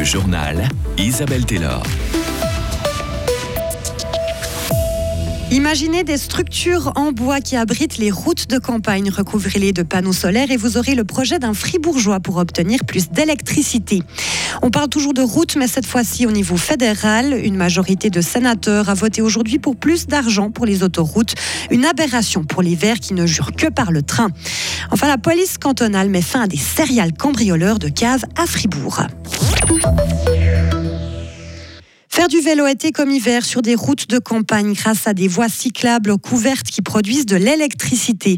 Le journal Isabelle Taylor. Imaginez des structures en bois qui abritent les routes de campagne. Recouvrez-les de panneaux solaires et vous aurez le projet d'un fribourgeois pour obtenir plus d'électricité. On parle toujours de routes, mais cette fois-ci au niveau fédéral. Une majorité de sénateurs a voté aujourd'hui pour plus d'argent pour les autoroutes. Une aberration pour les Verts qui ne jurent que par le train. Enfin, la police cantonale met fin à des céréales cambrioleurs de caves à Fribourg. Faire du vélo été comme hiver sur des routes de campagne grâce à des voies cyclables couvertes qui produisent de l'électricité.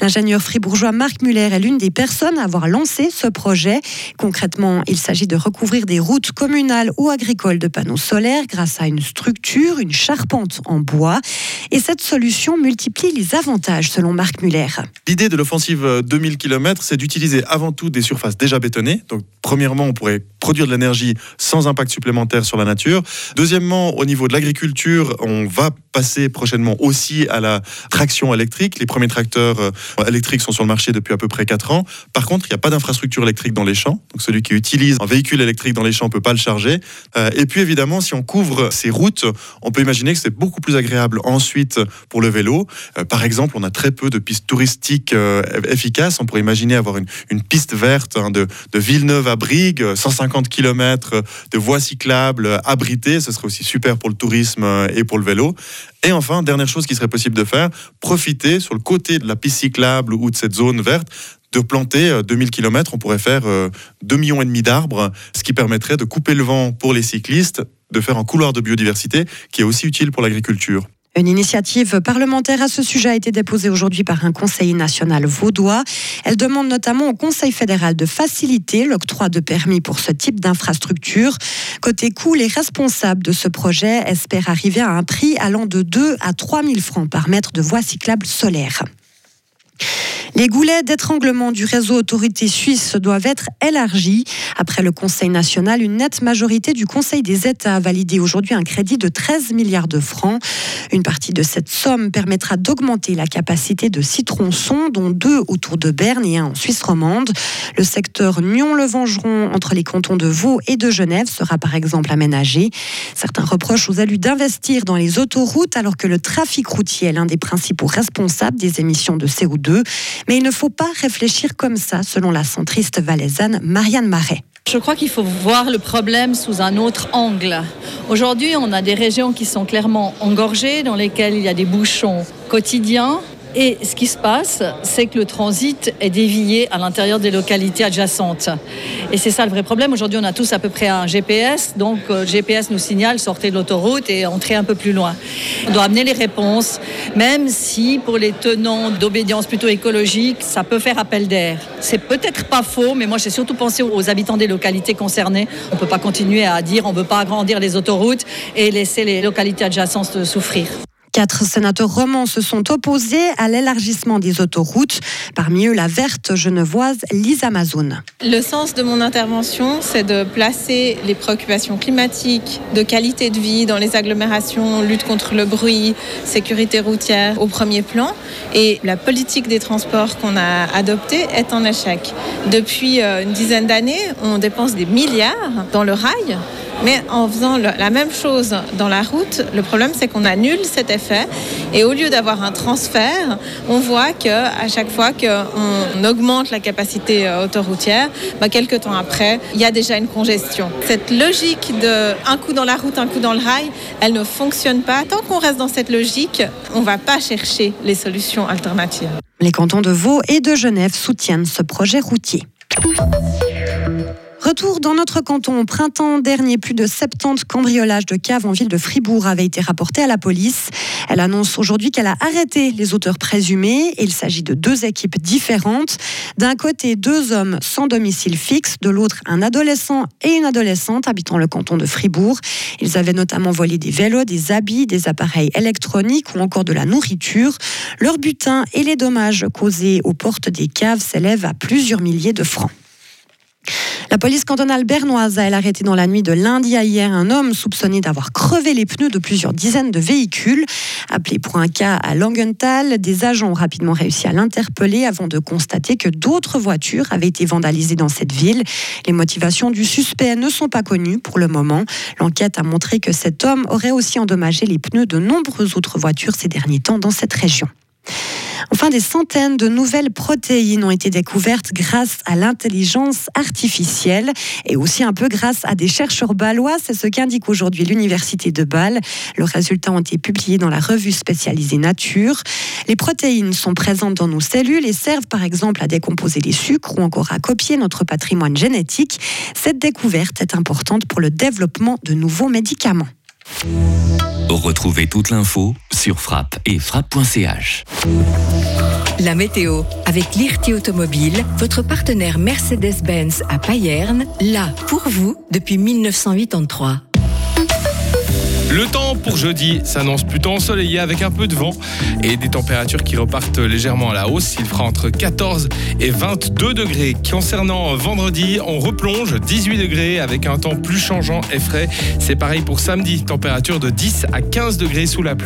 L'ingénieur fribourgeois Marc Muller est l'une des personnes à avoir lancé ce projet. Concrètement, il s'agit de recouvrir des routes communales ou agricoles de panneaux solaires grâce à une structure, une charpente en bois. Et cette solution multiplie les avantages selon Marc Muller. L'idée de l'offensive 2000 km, c'est d'utiliser avant tout des surfaces déjà bétonnées. Donc, premièrement, on pourrait produire de l'énergie sans impact supplémentaire sur la nature. Deuxièmement, au niveau de l'agriculture, on va passer prochainement aussi à la traction électrique. Les premiers tracteurs euh, électriques sont sur le marché depuis à peu près 4 ans. Par contre, il n'y a pas d'infrastructure électrique dans les champs. Donc celui qui utilise un véhicule électrique dans les champs ne peut pas le charger. Euh, et puis évidemment, si on couvre ces routes, on peut imaginer que c'est beaucoup plus agréable ensuite pour le vélo. Euh, par exemple, on a très peu de pistes touristiques efficaces. On pourrait imaginer avoir une, une piste verte hein, de, Villeneuve à Brigue, 150 km de voies cyclables abritées. Ce serait aussi super pour le tourisme et pour le vélo. Et enfin, dernière chose qui serait possible de faire, profiter sur le côté de la piste cyclable ou de cette zone verte de planter 2000 km, on pourrait faire 2 millions et demi d'arbres, ce qui permettrait de couper le vent pour les cyclistes, de faire un couloir de biodiversité qui est aussi utile pour l'agriculture. Une initiative parlementaire à ce sujet a été déposée aujourd'hui par un conseiller national vaudois. Elle demande notamment au Conseil fédéral de faciliter l'octroi de permis pour ce type d'infrastructure. Côté coût, les responsables de ce projet espèrent arriver à un prix allant de 2 à 3 000 francs par mètre de voie cyclable solaire. Les goulets d'étranglement du réseau autorité suisse doivent être élargis. Après le Conseil national, une nette majorité du Conseil des États a validé aujourd'hui un crédit de 13 milliards de francs. Une partie de cette somme permettra d'augmenter la capacité de six tronçons, dont deux autour de Berne et un en Suisse romande. Le secteur Nyon-le-Vengeron entre les cantons de Vaud et de Genève sera par exemple aménagé. Certains reprochent aux élus d'investir dans les autoroutes alors que le trafic routier est l'un des principaux responsables des émissions de CO2. Mais il ne faut pas réfléchir comme ça, selon la centriste valaisanne Marianne Marais. Je crois qu'il faut voir le problème sous un autre angle. Aujourd'hui, on a des régions qui sont clairement engorgées, dans lesquelles il y a des bouchons quotidiens. Et ce qui se passe, c'est que le transit est dévié à l'intérieur des localités adjacentes. Et c'est ça le vrai problème. Aujourd'hui, on a tous à peu près un GPS. Donc, le euh, GPS nous signale sortez de l'autoroute et entrez un peu plus loin. On doit amener les réponses, même si pour les tenants d'obédience plutôt écologique, ça peut faire appel d'air. C'est peut-être pas faux, mais moi, j'ai surtout pensé aux habitants des localités concernées. On ne peut pas continuer à dire on ne veut pas agrandir les autoroutes et laisser les localités adjacentes souffrir. Quatre sénateurs romans se sont opposés à l'élargissement des autoroutes, parmi eux la verte genevoise Lisa Mazoun. Le sens de mon intervention, c'est de placer les préoccupations climatiques, de qualité de vie dans les agglomérations, lutte contre le bruit, sécurité routière au premier plan. Et la politique des transports qu'on a adoptée est en échec. Depuis euh, une dizaine d'années, on dépense des milliards dans le rail mais en faisant la même chose dans la route, le problème c'est qu'on annule cet effet et au lieu d'avoir un transfert, on voit qu'à chaque fois qu'on augmente la capacité euh, autoroutière, bah, quelques temps après, il y a déjà une congestion. Cette logique de un coup dans la route, un coup dans le rail, elle ne fonctionne pas. Tant qu'on reste dans cette logique, on ne va pas chercher les solutions alternatives. Les cantons de Vaud et de Genève soutiennent ce projet routier. Retour dans notre canton. Au printemps dernier, plus de 70 cambriolages de caves en ville de Fribourg avaient été rapportés à la police. Elle annonce aujourd'hui qu'elle a arrêté les auteurs présumés. Il s'agit de deux équipes différentes. D'un côté, deux hommes sans domicile fixe. De l'autre, un adolescent et une adolescente habitant le canton de Fribourg. Ils avaient notamment volé des vélos, des habits, des appareils électroniques ou encore de la nourriture. Leur butin et les dommages causés aux portes des caves s'élèvent à plusieurs milliers de francs. La police cantonale bernoise a elle arrêté dans la nuit de lundi à hier un homme soupçonné d'avoir crevé les pneus de plusieurs dizaines de véhicules. Appelé pour un cas à Langenthal, des agents ont rapidement réussi à l'interpeller avant de constater que d'autres voitures avaient été vandalisées dans cette ville. Les motivations du suspect ne sont pas connues pour le moment. L'enquête a montré que cet homme aurait aussi endommagé les pneus de nombreuses autres voitures ces derniers temps dans cette région. Enfin, des centaines de nouvelles protéines ont été découvertes grâce à l'intelligence artificielle et aussi un peu grâce à des chercheurs balois. C'est ce qu'indique aujourd'hui l'Université de Bâle. Leurs résultats ont été publiés dans la revue spécialisée Nature. Les protéines sont présentes dans nos cellules et servent par exemple à décomposer les sucres ou encore à copier notre patrimoine génétique. Cette découverte est importante pour le développement de nouveaux médicaments. Retrouvez toute l'info sur frappe et frappe.ch. La météo avec l'IRT Automobile, votre partenaire Mercedes-Benz à Payerne, là pour vous depuis 1983. Le temps pour jeudi s'annonce plutôt ensoleillé avec un peu de vent et des températures qui repartent légèrement à la hausse. Il fera entre 14 et 22 degrés. Concernant vendredi, on replonge 18 degrés avec un temps plus changeant et frais. C'est pareil pour samedi, température de 10 à 15 degrés sous la pluie.